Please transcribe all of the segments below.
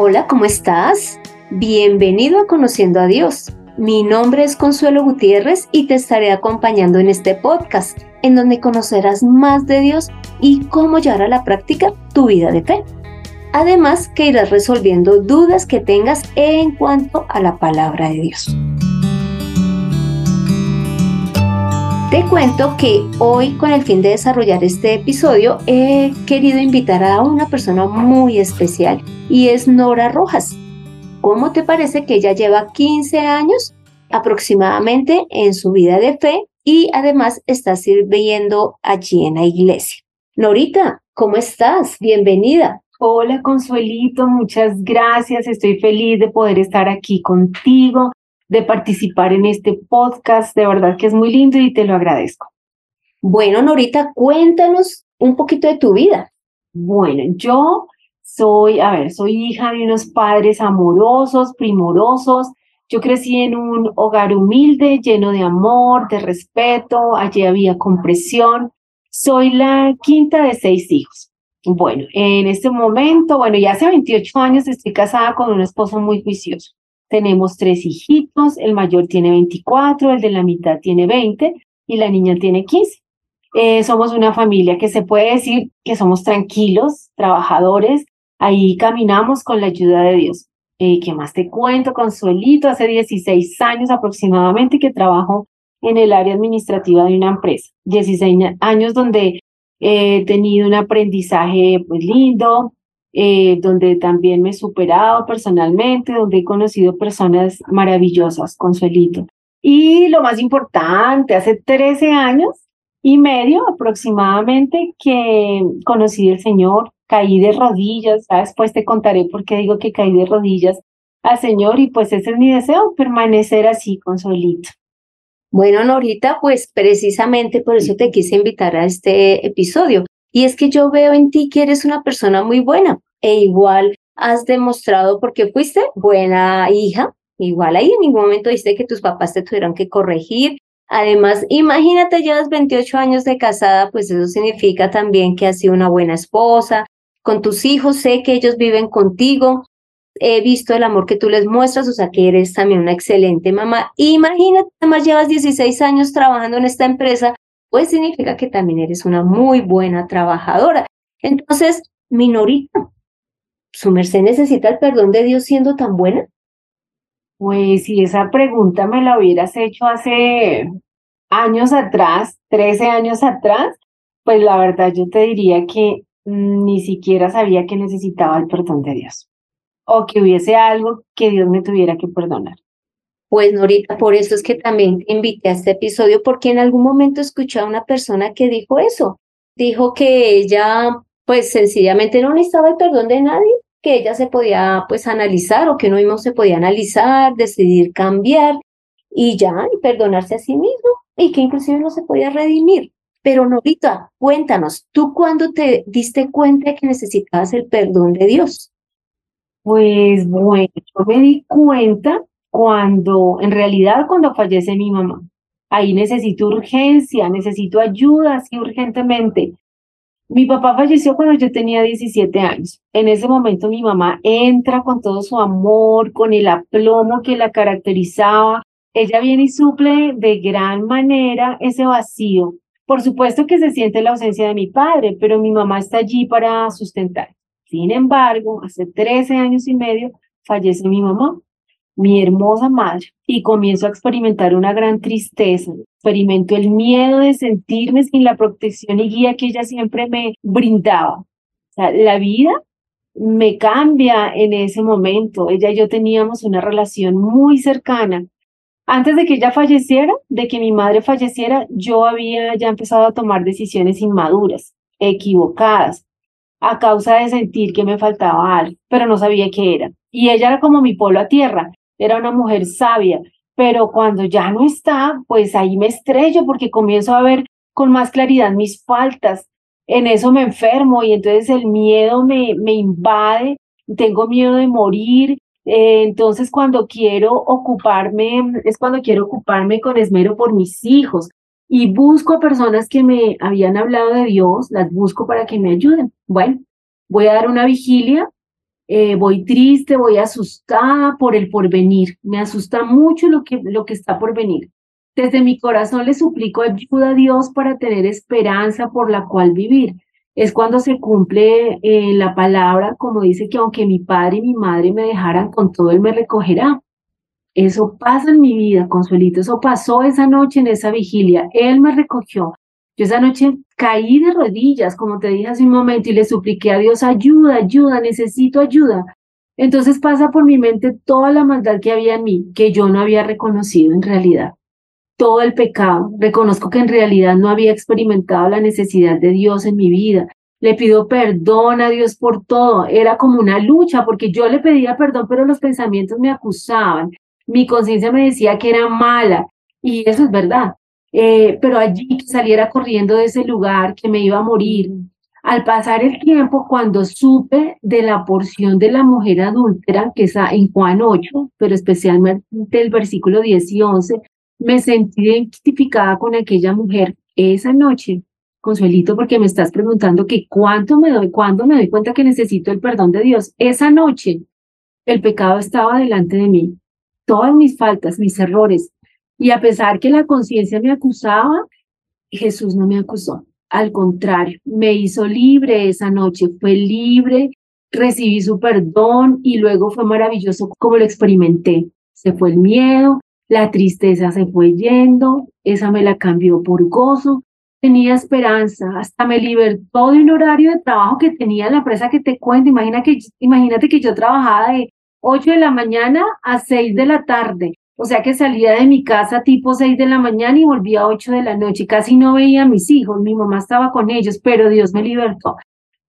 Hola, ¿cómo estás? Bienvenido a Conociendo a Dios. Mi nombre es Consuelo Gutiérrez y te estaré acompañando en este podcast, en donde conocerás más de Dios y cómo llevar a la práctica tu vida de fe. Además, que irás resolviendo dudas que tengas en cuanto a la palabra de Dios. Te cuento que hoy, con el fin de desarrollar este episodio, he querido invitar a una persona muy especial y es Nora Rojas. ¿Cómo te parece que ella lleva 15 años aproximadamente en su vida de fe y además está sirviendo allí en la iglesia? Norita, ¿cómo estás? Bienvenida. Hola Consuelito, muchas gracias. Estoy feliz de poder estar aquí contigo de participar en este podcast. De verdad que es muy lindo y te lo agradezco. Bueno, Norita, cuéntanos un poquito de tu vida. Bueno, yo soy, a ver, soy hija de unos padres amorosos, primorosos. Yo crecí en un hogar humilde, lleno de amor, de respeto. Allí había compresión. Soy la quinta de seis hijos. Bueno, en este momento, bueno, ya hace 28 años estoy casada con un esposo muy juicioso. Tenemos tres hijitos, el mayor tiene 24, el de la mitad tiene 20 y la niña tiene 15. Eh, somos una familia que se puede decir que somos tranquilos, trabajadores, ahí caminamos con la ayuda de Dios. Eh, ¿Qué más te cuento, Consuelito? Hace 16 años aproximadamente que trabajo en el área administrativa de una empresa. 16 años donde he tenido un aprendizaje pues, lindo, eh, donde también me he superado personalmente, donde he conocido personas maravillosas, Consuelito. Y lo más importante, hace 13 años y medio aproximadamente que conocí al Señor, caí de rodillas, después te contaré por qué digo que caí de rodillas al Señor y pues ese es mi deseo, permanecer así, Consuelito. Bueno, Norita, pues precisamente por eso te quise invitar a este episodio, y es que yo veo en ti que eres una persona muy buena e igual has demostrado porque fuiste buena hija, igual ahí en ningún momento dijiste que tus papás te tuvieron que corregir. Además, imagínate, llevas 28 años de casada, pues eso significa también que has sido una buena esposa. Con tus hijos sé que ellos viven contigo. He visto el amor que tú les muestras, o sea que eres también una excelente mamá. Imagínate, además llevas 16 años trabajando en esta empresa pues significa que también eres una muy buena trabajadora. Entonces, minorita, ¿su merced necesita el perdón de Dios siendo tan buena? Pues si esa pregunta me la hubieras hecho hace años atrás, 13 años atrás, pues la verdad yo te diría que ni siquiera sabía que necesitaba el perdón de Dios o que hubiese algo que Dios me tuviera que perdonar. Pues Norita, por eso es que también te invité a este episodio, porque en algún momento escuché a una persona que dijo eso. Dijo que ella, pues sencillamente no necesitaba el perdón de nadie, que ella se podía, pues, analizar o que uno mismo se podía analizar, decidir cambiar y ya, y perdonarse a sí mismo, y que inclusive no se podía redimir. Pero Norita, cuéntanos, ¿tú cuándo te diste cuenta de que necesitabas el perdón de Dios? Pues bueno, yo me di cuenta cuando, en realidad, cuando fallece mi mamá. Ahí necesito urgencia, necesito ayuda así urgentemente. Mi papá falleció cuando yo tenía 17 años. En ese momento mi mamá entra con todo su amor, con el aplomo que la caracterizaba. Ella viene y suple de gran manera ese vacío. Por supuesto que se siente la ausencia de mi padre, pero mi mamá está allí para sustentar. Sin embargo, hace 13 años y medio fallece mi mamá mi hermosa madre, y comienzo a experimentar una gran tristeza. Experimento el miedo de sentirme sin la protección y guía que ella siempre me brindaba. O sea, la vida me cambia en ese momento. Ella y yo teníamos una relación muy cercana. Antes de que ella falleciera, de que mi madre falleciera, yo había ya empezado a tomar decisiones inmaduras, equivocadas, a causa de sentir que me faltaba algo, pero no sabía qué era. Y ella era como mi polo a tierra era una mujer sabia, pero cuando ya no está, pues ahí me estrello porque comienzo a ver con más claridad mis faltas. En eso me enfermo y entonces el miedo me, me invade, tengo miedo de morir. Eh, entonces cuando quiero ocuparme, es cuando quiero ocuparme con esmero por mis hijos y busco a personas que me habían hablado de Dios, las busco para que me ayuden. Bueno, voy a dar una vigilia eh, voy triste, voy asustada por el porvenir. Me asusta mucho lo que, lo que está por venir. Desde mi corazón le suplico ayuda a Dios para tener esperanza por la cual vivir. Es cuando se cumple eh, la palabra, como dice que aunque mi padre y mi madre me dejaran con todo, Él me recogerá. Eso pasa en mi vida, Consuelito. Eso pasó esa noche en esa vigilia. Él me recogió. Yo esa noche caí de rodillas, como te dije hace un momento, y le supliqué a Dios, ayuda, ayuda, necesito ayuda. Entonces pasa por mi mente toda la maldad que había en mí, que yo no había reconocido en realidad. Todo el pecado. Reconozco que en realidad no había experimentado la necesidad de Dios en mi vida. Le pido perdón a Dios por todo. Era como una lucha porque yo le pedía perdón, pero los pensamientos me acusaban. Mi conciencia me decía que era mala. Y eso es verdad. Eh, pero allí que saliera corriendo de ese lugar, que me iba a morir. Al pasar el tiempo, cuando supe de la porción de la mujer adúltera, que está en Juan 8, pero especialmente el versículo 10 y 11, me sentí identificada con aquella mujer esa noche. Consuelito, porque me estás preguntando que cuánto me doy, cuándo me doy cuenta que necesito el perdón de Dios. Esa noche el pecado estaba delante de mí. Todas mis faltas, mis errores, y a pesar que la conciencia me acusaba, Jesús no me acusó. Al contrario, me hizo libre esa noche, fue libre, recibí su perdón y luego fue maravilloso como lo experimenté. Se fue el miedo, la tristeza se fue yendo, esa me la cambió por gozo, tenía esperanza, hasta me libertó de un horario de trabajo que tenía en la empresa que te cuento. Imagina que, imagínate que yo trabajaba de 8 de la mañana a 6 de la tarde o sea que salía de mi casa tipo 6 de la mañana y volvía a 8 de la noche. Casi no veía a mis hijos, mi mamá estaba con ellos, pero Dios me libertó.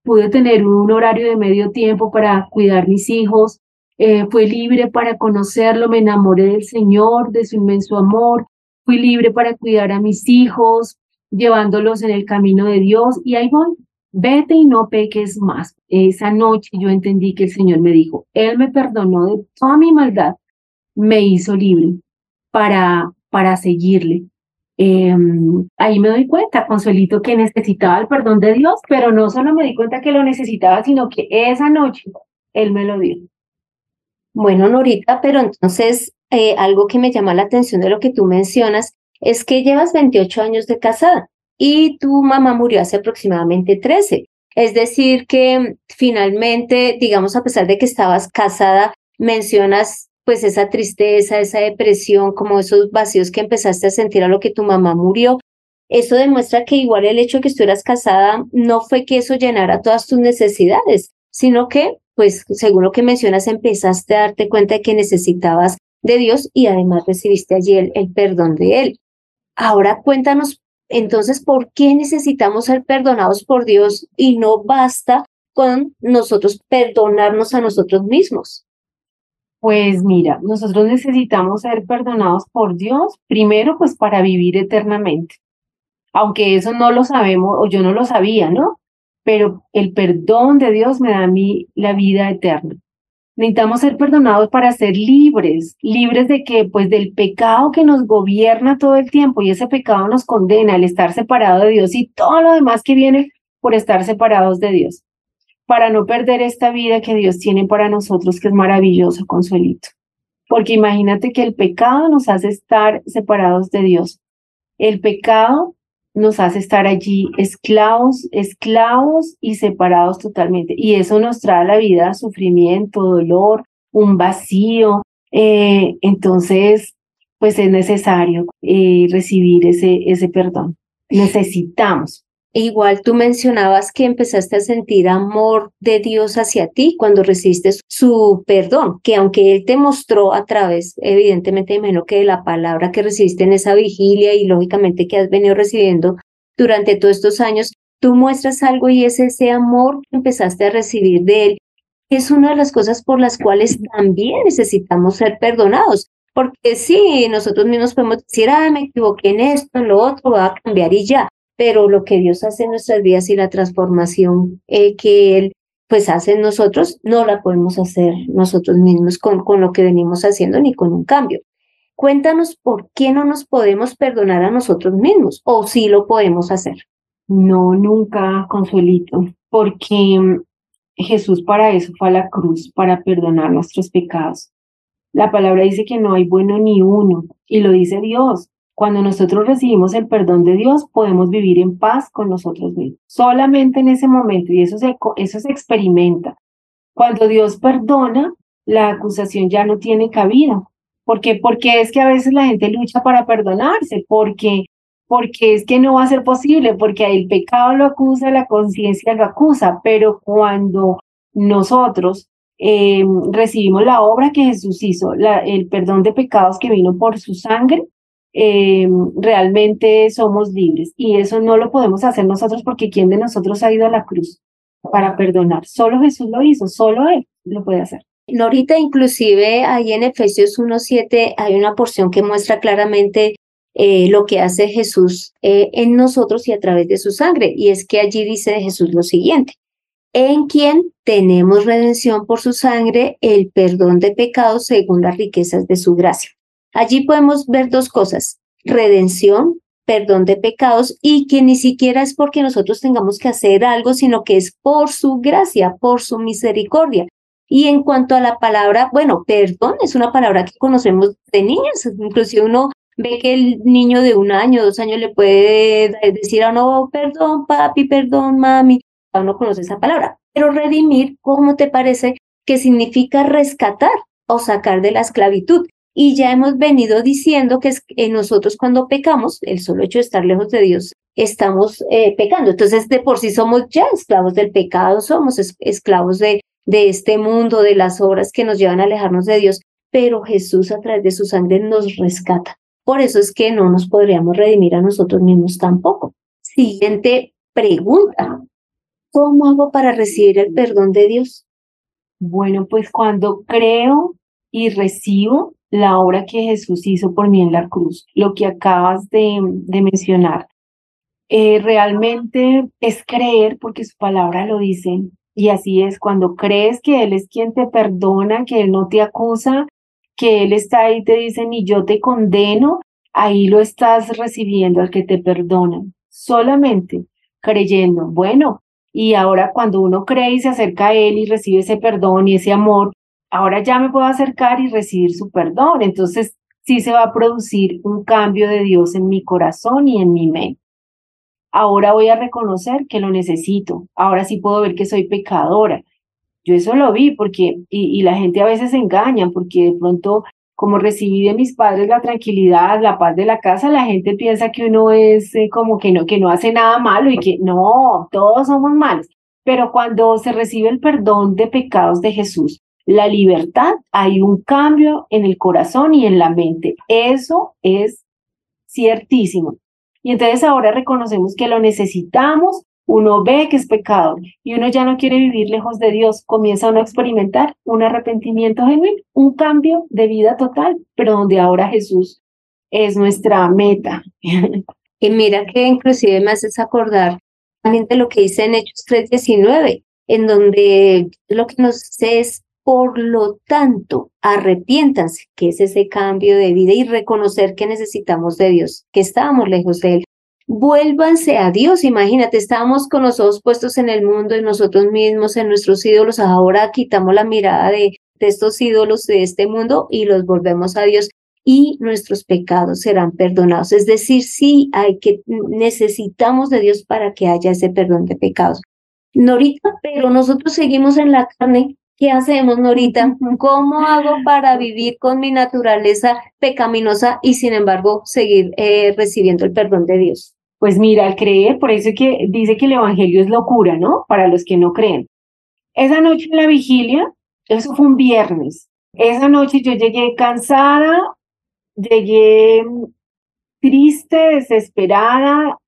Pude tener un horario de medio tiempo para cuidar mis hijos. Eh, fui libre para conocerlo, me enamoré del Señor, de su inmenso amor. Fui libre para cuidar a mis hijos, llevándolos en el camino de Dios. Y ahí voy, vete y no peques más. Esa noche yo entendí que el Señor me dijo, Él me perdonó de toda mi maldad me hizo libre para, para seguirle. Em, ahí me doy cuenta, Consuelito, que necesitaba el perdón de Dios, pero no solo me di cuenta que lo necesitaba, sino que esa noche Él me lo dio. Bueno, Norita, pero entonces eh, algo que me llama la atención de lo que tú mencionas es que llevas 28 años de casada y tu mamá murió hace aproximadamente 13. Es decir, que finalmente, digamos, a pesar de que estabas casada, mencionas pues esa tristeza, esa depresión, como esos vacíos que empezaste a sentir a lo que tu mamá murió. Eso demuestra que igual el hecho de que estuvieras casada no fue que eso llenara todas tus necesidades, sino que, pues, según lo que mencionas, empezaste a darte cuenta de que necesitabas de Dios y además recibiste allí el, el perdón de Él. Ahora cuéntanos entonces por qué necesitamos ser perdonados por Dios y no basta con nosotros perdonarnos a nosotros mismos. Pues mira, nosotros necesitamos ser perdonados por Dios, primero pues para vivir eternamente. Aunque eso no lo sabemos o yo no lo sabía, ¿no? Pero el perdón de Dios me da a mí la vida eterna. Necesitamos ser perdonados para ser libres, libres de que, pues del pecado que nos gobierna todo el tiempo y ese pecado nos condena al estar separado de Dios y todo lo demás que viene por estar separados de Dios para no perder esta vida que Dios tiene para nosotros, que es maravillosa, Consuelito. Porque imagínate que el pecado nos hace estar separados de Dios. El pecado nos hace estar allí esclavos, esclavos y separados totalmente. Y eso nos trae a la vida sufrimiento, dolor, un vacío. Eh, entonces, pues es necesario eh, recibir ese, ese perdón. Necesitamos. Igual tú mencionabas que empezaste a sentir amor de Dios hacia ti cuando recibiste su perdón, que aunque Él te mostró a través, evidentemente, menos que de la palabra que recibiste en esa vigilia y lógicamente que has venido recibiendo durante todos estos años, tú muestras algo y es ese amor que empezaste a recibir de Él. Es una de las cosas por las cuales también necesitamos ser perdonados. Porque sí, nosotros mismos podemos decir, ah, me equivoqué en esto, en lo otro, va a cambiar y ya pero lo que Dios hace en nuestras vidas y la transformación eh, que Él pues hace en nosotros, no la podemos hacer nosotros mismos con, con lo que venimos haciendo ni con un cambio. Cuéntanos por qué no nos podemos perdonar a nosotros mismos o si lo podemos hacer. No, nunca, Consuelito, porque Jesús para eso fue a la cruz, para perdonar nuestros pecados. La palabra dice que no hay bueno ni uno, y lo dice Dios. Cuando nosotros recibimos el perdón de Dios, podemos vivir en paz con nosotros mismos. Solamente en ese momento, y eso se, eso se experimenta. Cuando Dios perdona, la acusación ya no tiene cabida. ¿Por qué? Porque es que a veces la gente lucha para perdonarse, porque, porque es que no va a ser posible, porque el pecado lo acusa, la conciencia lo acusa, pero cuando nosotros eh, recibimos la obra que Jesús hizo, el perdón de pecados que vino por su sangre, eh, realmente somos libres. Y eso no lo podemos hacer nosotros porque ¿quién de nosotros ha ido a la cruz para perdonar? Solo Jesús lo hizo, solo Él lo puede hacer. Norita, inclusive ahí en Efesios 1.7 hay una porción que muestra claramente eh, lo que hace Jesús eh, en nosotros y a través de su sangre. Y es que allí dice de Jesús lo siguiente, en quien tenemos redención por su sangre, el perdón de pecados según las riquezas de su gracia. Allí podemos ver dos cosas, redención, perdón de pecados y que ni siquiera es porque nosotros tengamos que hacer algo, sino que es por su gracia, por su misericordia. Y en cuanto a la palabra, bueno, perdón es una palabra que conocemos de niños, inclusive uno ve que el niño de un año, dos años le puede decir a uno, perdón papi, perdón mami, a uno conoce esa palabra. Pero redimir, ¿cómo te parece que significa rescatar o sacar de la esclavitud? Y ya hemos venido diciendo que nosotros cuando pecamos, el solo hecho de estar lejos de Dios, estamos eh, pecando. Entonces, de por sí somos ya esclavos del pecado, somos esclavos de, de este mundo, de las obras que nos llevan a alejarnos de Dios, pero Jesús a través de su sangre nos rescata. Por eso es que no nos podríamos redimir a nosotros mismos tampoco. Siguiente pregunta. ¿Cómo hago para recibir el perdón de Dios? Bueno, pues cuando creo y recibo la obra que Jesús hizo por mí en la cruz, lo que acabas de, mencionar. Eh, realmente es creer porque su palabra lo dice. Y así es, cuando crees que Él es quien te perdona, que Él no te acusa, que Él está ahí y te dice, ni yo te condeno, ahí lo estás recibiendo al que te perdona. Solamente creyendo, bueno, y ahora cuando uno cree y se acerca a Él y recibe ese perdón y ese amor, ahora ya me puedo acercar y recibir su perdón. Entonces, sí se va a producir un cambio de Dios en mi corazón y en mi mente. Ahora voy a reconocer que lo necesito. Ahora sí puedo ver que soy pecadora. Yo eso lo vi porque, y, la gente a veces se engaña porque de pronto, como recibí de mis padres la tranquilidad, la paz de la casa, la gente piensa que uno es eh, como que no, que no hace nada malo y que no, todos somos malos. Pero cuando se recibe el perdón de pecados de Jesús, la libertad, hay un cambio en el corazón y en la mente. Eso es ciertísimo. Y entonces ahora reconocemos que lo necesitamos, uno ve que es pecado y uno ya no quiere vivir lejos de Dios, comienza uno a experimentar un arrepentimiento genuino, un cambio de vida total, pero donde ahora Jesús es nuestra meta. Y mira que inclusive me haces acordar también de lo que dice en Hechos 3:19, en donde lo que nos dice es por lo tanto, arrepiéntanse, que es ese cambio de vida y reconocer que necesitamos de Dios, que estábamos lejos de Él. Vuélvanse a Dios, imagínate, estábamos con los ojos puestos en el mundo, en nosotros mismos, en nuestros ídolos, ahora quitamos la mirada de, de estos ídolos de este mundo y los volvemos a Dios y nuestros pecados serán perdonados. Es decir, sí hay que necesitamos de Dios para que haya ese perdón de pecados. Norita, pero nosotros seguimos en la carne ¿Qué hacemos, Norita? ¿Cómo hago para vivir con mi naturaleza pecaminosa y sin embargo seguir eh, recibiendo el perdón de Dios? Pues mira, al creer, por eso que dice que el Evangelio es locura, ¿no? Para los que no creen. Esa noche en la vigilia, eso fue un viernes. Esa noche yo llegué cansada, llegué triste, desesperada,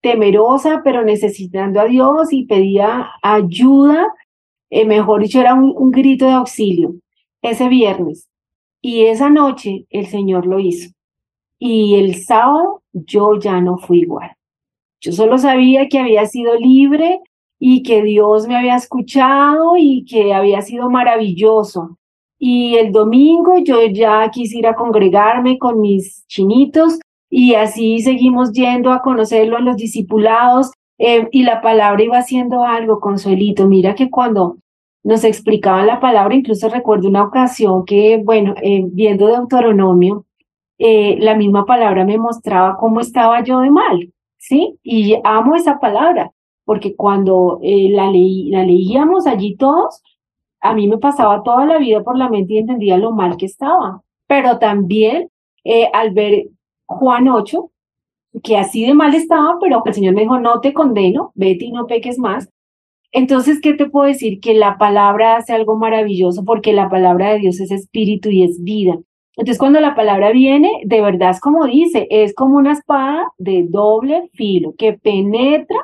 temerosa, pero necesitando a Dios y pedía ayuda eh, mejor dicho, era un, grito de auxilio ese viernes. Y esa noche el Señor lo hizo. Y el sábado yo ya no fui igual. Yo solo sabía que había sido libre y que Dios me había escuchado y que había sido maravilloso. Y el domingo yo ya quise ir a congregarme con mis chinitos y así seguimos yendo a conocerlo en los discipulados Eh, y la palabra iba haciendo algo, Consuelito. Mira que cuando nos explicaban la palabra, incluso recuerdo una ocasión que, bueno, eh, viendo Deuteronomio, eh, la misma palabra me mostraba cómo estaba yo de mal, ¿sí? Y amo esa palabra, porque cuando eh, la, leí, la leíamos allí todos, a mí me pasaba toda la vida por la mente y entendía lo mal que estaba. Pero también al ver Juan 8, que así de mal estaba, pero el Señor me dijo, no te condeno, vete y no peques más. Entonces, ¿qué te puedo decir? Que la palabra hace algo maravilloso porque la palabra de Dios es espíritu y es vida. Entonces, cuando la palabra viene, de verdad es como dice, es como una espada de doble filo que penetra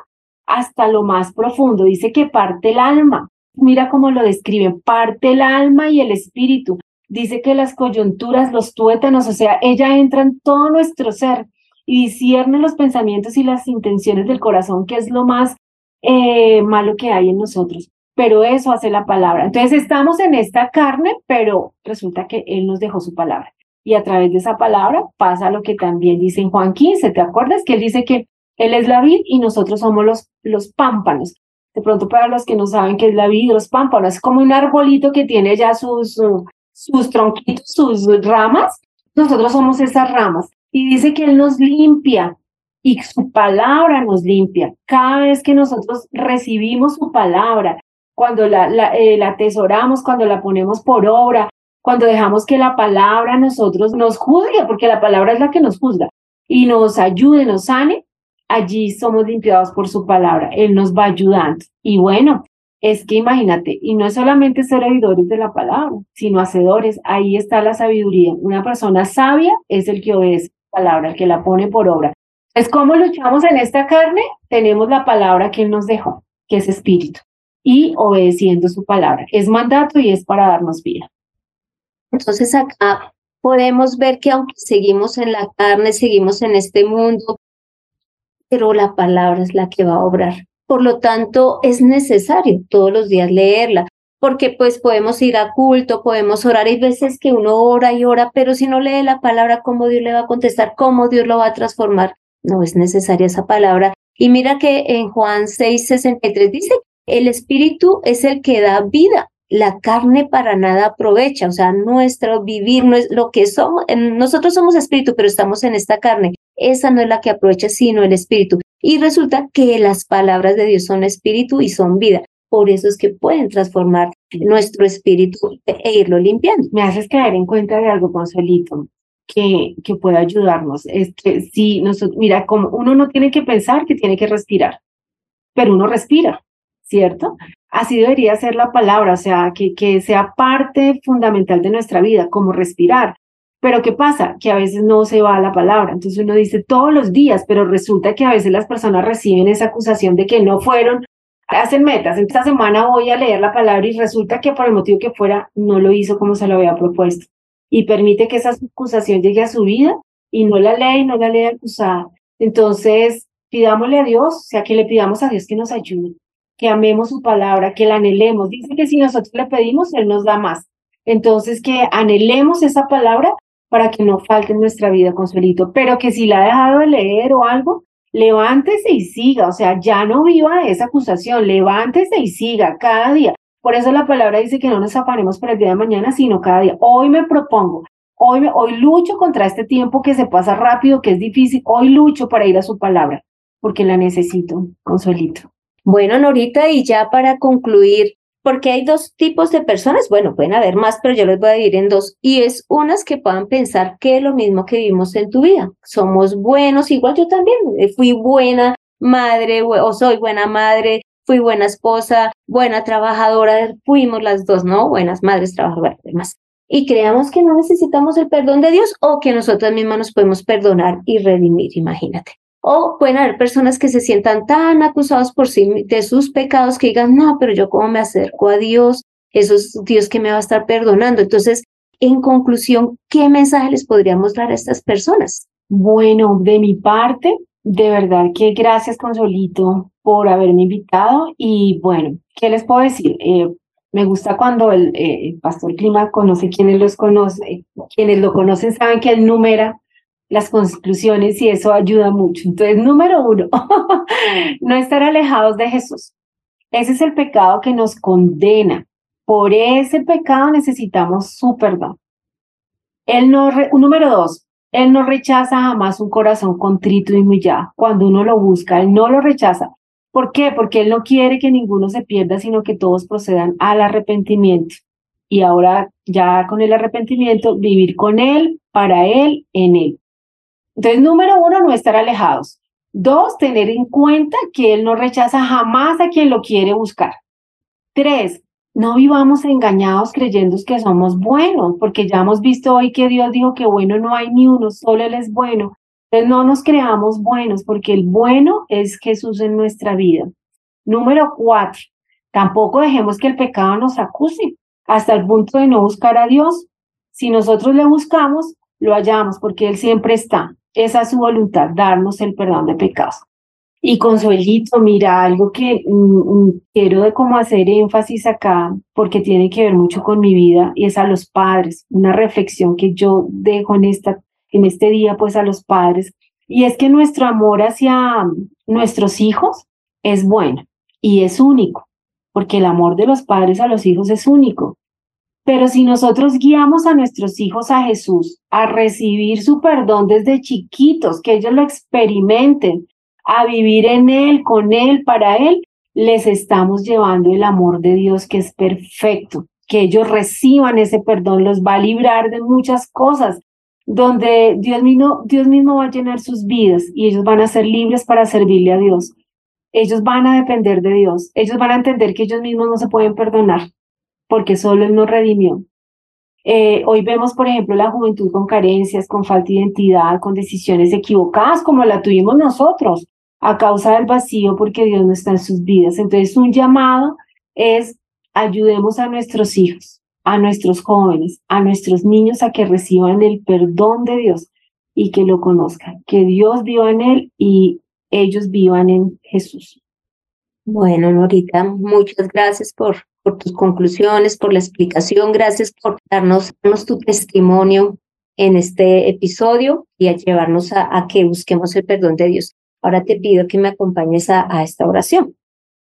hasta lo más profundo. Dice que parte el alma. Mira cómo lo describen, parte el alma y el espíritu. Dice que las coyunturas, los tuétanos, o sea, ella entra en todo nuestro ser y discierne los pensamientos y las intenciones del corazón, que es lo más eh, malo que hay en nosotros. Pero eso hace la palabra. Entonces estamos en esta carne, pero resulta que Él nos dejó su palabra. Y a través de esa palabra pasa lo que también dice en Juan 15. ¿Te acuerdas que Él dice que Él es la vid y nosotros somos los, los pámpanos? De pronto para los que no saben qué es la vid, los pámpanos, es como un arbolito que tiene ya sus, sus tronquitos, sus ramas. Nosotros somos esas ramas. Y dice que Él nos limpia y su palabra nos limpia. Cada vez que nosotros recibimos su palabra, cuando la, la, eh, atesoramos, cuando la ponemos por obra, cuando dejamos que la palabra nosotros nos juzgue, porque la palabra es la que nos juzga, y nos ayude, nos sane, allí somos limpiados por su palabra. Él nos va ayudando. Y bueno, es que imagínate, y no es solamente ser oidores de la palabra, sino hacedores. Ahí está la sabiduría. Una persona sabia es el que obedece palabra, el que la pone por obra. Es como luchamos en esta carne, tenemos la palabra que Él nos dejó, que es espíritu, y obedeciendo su palabra. Es mandato y es para darnos vida. Entonces acá podemos ver que aunque seguimos en la carne, seguimos en este mundo, pero la palabra es la que va a obrar. Por lo tanto, es necesario todos los días leerla, porque pues podemos ir a culto, podemos orar. Hay veces que uno ora y ora, pero si no lee la palabra, ¿cómo Dios le va a contestar? ¿Cómo Dios lo va a transformar? no es necesaria esa palabra. Y mira que en Juan 6, 63 dice, el espíritu es el que da vida, la carne para nada aprovecha, o sea, nuestro vivir no es lo que somos, nosotros somos espíritu, pero estamos en esta carne, esa no es la que aprovecha, sino el espíritu. Y resulta que las palabras de Dios son espíritu y son vida. Por eso es que pueden transformar nuestro espíritu e irlo limpiando. Me haces caer en cuenta de algo, Consuelito que, que pueda ayudarnos. Es que si nosotros, mira, como uno no tiene que pensar que tiene que respirar, pero uno respira, ¿cierto? Así debería ser la palabra, o sea, que, que sea parte fundamental de nuestra vida, como respirar. Pero ¿qué pasa? Que a veces no se va la palabra. Entonces uno dice todos los días, pero resulta que a veces las personas reciben esa acusación de que no fueron, hacen metas. Esta semana voy a leer la palabra y resulta que por el motivo que fuera, no lo hizo como se lo había propuesto y permite que esa acusación llegue a su vida y no la lee y no la lee acusada. Entonces, pidámosle a Dios, o sea, que le pidamos a Dios que nos ayude, que amemos su palabra, que la anhelemos. Dice que si nosotros le pedimos, Él nos da más. Entonces, que anhelemos esa palabra para que no falte en nuestra vida, Consuelito, pero que si la ha dejado de leer o algo, levántese y siga, o sea, ya no viva esa acusación, levántese y siga cada día. Por eso la palabra dice que no nos afanemos para el día de mañana, sino cada día. Hoy me propongo, hoy, hoy lucho contra este tiempo que se pasa rápido, que es difícil. Hoy lucho para ir a su palabra, porque la necesito, Consuelito. Bueno, Norita, y ya para concluir, porque hay dos tipos de personas, bueno, pueden haber más, pero yo les voy a dividir en dos, y es unas que puedan pensar que es lo mismo que vivimos en tu vida. Somos buenos, igual yo también, eh, fui buena madre o soy buena madre, fui buena esposa, buena trabajadora, fuimos las dos, ¿no? Buenas madres, trabajadoras, demás. Y creamos que no necesitamos el perdón de Dios o que nosotras mismas nos podemos perdonar y redimir, imagínate. O pueden haber personas que se sientan tan acusados por sí de sus pecados que digan, no, pero yo cómo me acerco a Dios, eso es Dios que me va a estar perdonando. Entonces, en conclusión, ¿qué mensaje les podríamos dar a estas personas? Bueno, de mi parte, de verdad que gracias, Consolito, por haberme invitado. Y bueno, ¿qué les puedo decir? Eh, me gusta cuando el, eh, pastor Clima conoce quienes los conoce, quienes lo conocen saben que él numera las conclusiones y eso ayuda mucho. Entonces, número uno, no estar alejados de Jesús. Ese es el pecado que nos condena. Por ese pecado necesitamos su perdón. Él no, número dos, Él no rechaza jamás un corazón contrito y humillado. Cuando uno lo busca, Él no lo rechaza. ¿Por qué? Porque Él no quiere que ninguno se pierda, sino que todos procedan al arrepentimiento. Y ahora, ya con el arrepentimiento, vivir con Él, para Él, en Él. Entonces, número uno, no estar alejados. Dos, tener en cuenta que Él no rechaza jamás a quien lo quiere buscar. Tres, no vivamos engañados creyendo que somos buenos, porque ya hemos visto hoy que Dios dijo que bueno no hay ni uno, solo Él es bueno. Entonces no nos creamos buenos, porque el bueno es Jesús en nuestra vida. Número cuatro, tampoco dejemos que el pecado nos acuse hasta el punto de no buscar a Dios. Si nosotros le buscamos, lo hallamos, porque Él siempre está. Esa es su voluntad, darnos el perdón de pecados. Y Consuelito, mira, algo que mm, mm, quiero de cómo hacer énfasis acá, porque tiene que ver mucho con mi vida, y es a los padres, una reflexión que yo dejo en, esta, en este día, pues a los padres, y es que nuestro amor hacia nuestros hijos es bueno y es único, porque el amor de los padres a los hijos es único. Pero si nosotros guiamos a nuestros hijos a Jesús, a recibir su perdón desde chiquitos, que ellos lo experimenten, a vivir en Él, con Él, para Él, les estamos llevando el amor de Dios que es perfecto, que ellos reciban ese perdón, los va a librar de muchas cosas, donde Dios mismo, Dios mismo va a llenar sus vidas y ellos van a ser libres para servirle a Dios. Ellos van a depender de Dios, ellos van a entender que ellos mismos no se pueden perdonar, porque solo Él nos redimió. Eh, hoy vemos, por ejemplo, la juventud con carencias, con falta de identidad, con decisiones equivocadas, como la tuvimos nosotros a causa del vacío porque Dios no está en sus vidas. Entonces, un llamado es ayudemos a nuestros hijos, a nuestros jóvenes, a nuestros niños a que reciban el perdón de Dios y que lo conozcan, que Dios viva en él y ellos vivan en Jesús. Bueno, Norita, muchas gracias por, por tus conclusiones, por la explicación, gracias por darnos, tu testimonio en este episodio y a llevarnos a, a que busquemos el perdón de Dios. Ahora te pido que me acompañes a, esta oración.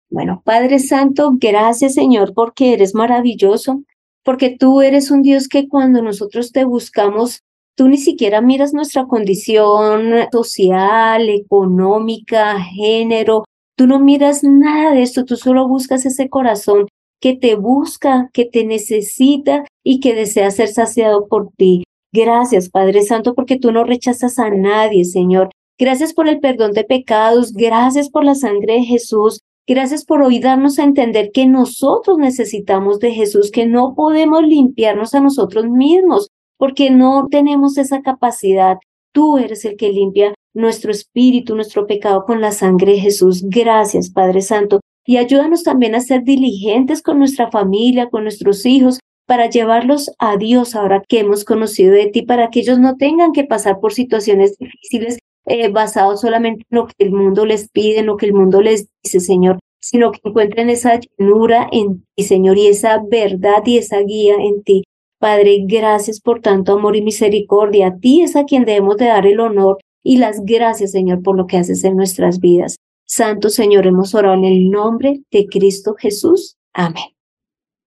Bueno, Padre Santo, gracias Señor porque eres maravilloso, porque tú eres un Dios que cuando nosotros te buscamos, tú ni siquiera miras nuestra condición social, económica, género, tú no miras nada de esto, tú solo buscas ese corazón que te busca, que te necesita y que desea ser saciado por ti. Gracias, Padre Santo, porque tú no rechazas a nadie, Señor. Gracias por el perdón de pecados, gracias por la sangre de Jesús, gracias por hoy darnos a entender que nosotros necesitamos de Jesús, que no podemos limpiarnos a nosotros mismos, porque no tenemos esa capacidad. Tú eres el que limpia nuestro espíritu, nuestro pecado con la sangre de Jesús. Gracias, Padre Santo. Y ayúdanos también a ser diligentes con nuestra familia, con nuestros hijos, para llevarlos a Dios ahora que hemos conocido de ti, para que ellos no tengan que pasar por situaciones difíciles eh, basado solamente en lo que el mundo les pide, en lo que el mundo les dice, Señor, sino que encuentren esa llenura en ti, Señor, y esa verdad y esa guía en ti. Padre, gracias por tanto amor y misericordia. A ti es a quien debemos de dar el honor y las gracias, Señor, por lo que haces en nuestras vidas. Santo Señor, hemos orado en el nombre de Cristo Jesús. Amén.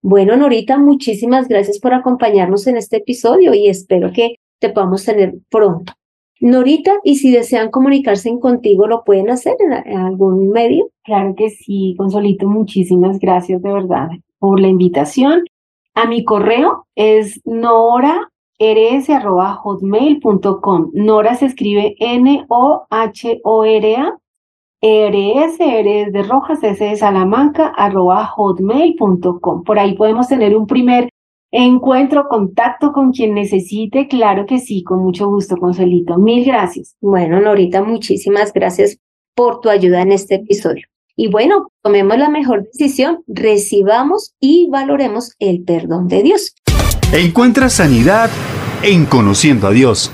Bueno, Norita, muchísimas gracias por acompañarnos en este episodio y espero que te podamos tener pronto. Norita, y si desean comunicarse contigo, ¿lo pueden hacer en, algún medio? Claro que sí, Consolito, muchísimas gracias de verdad por la invitación. A mi correo es nora.rs.hotmail.com. Nora se escribe N-O-H-O-R-A. RS, RS de Rojas, S de Salamanca, arroba hotmail.com. Por ahí podemos tener un primer Encuentro contacto con quien necesite, claro que sí, con mucho gusto, Consuelito. Mil gracias. Bueno, Norita, muchísimas gracias por tu ayuda en este episodio. Y bueno, tomemos la mejor decisión, recibamos y valoremos el perdón de Dios. Encuentra sanidad en conociendo a Dios.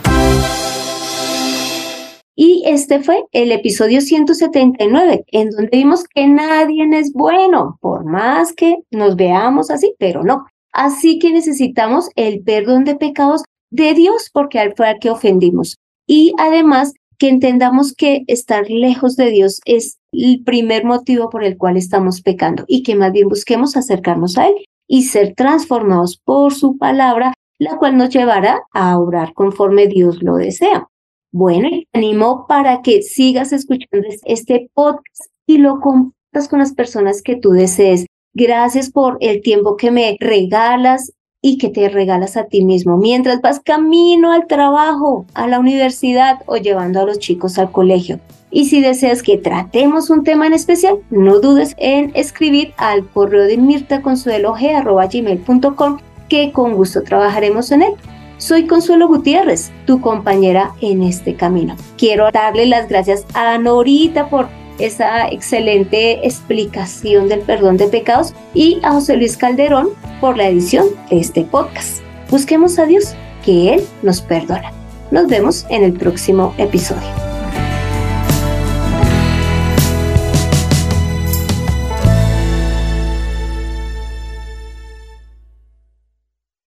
Y este fue el episodio 179, en donde vimos que nadie es bueno, por más que nos veamos así, pero no. Así que necesitamos el perdón de pecados de Dios porque fue al que ofendimos. y además que entendamos que estar lejos de Dios es el primer motivo por el cual estamos pecando y que más bien busquemos acercarnos a Él y ser transformados por su palabra, la cual nos llevará a orar conforme Dios lo desea. Bueno, y te animo para que sigas escuchando este podcast y lo compartas con las personas que tú desees. Gracias por el tiempo que me regalas y que te regalas a ti mismo mientras vas camino al trabajo, a la universidad o llevando a los chicos al colegio. Y si deseas que tratemos un tema en especial, no dudes en escribir al correo de mirtaconsuelog.com que con gusto trabajaremos en él. Soy Consuelo Gutiérrez, tu compañera en este camino. Quiero darle las gracias a Norita por esa excelente explicación del perdón de pecados y a José Luis Calderón por la edición de este podcast. Busquemos a Dios, que Él nos perdona. Nos vemos en el próximo episodio.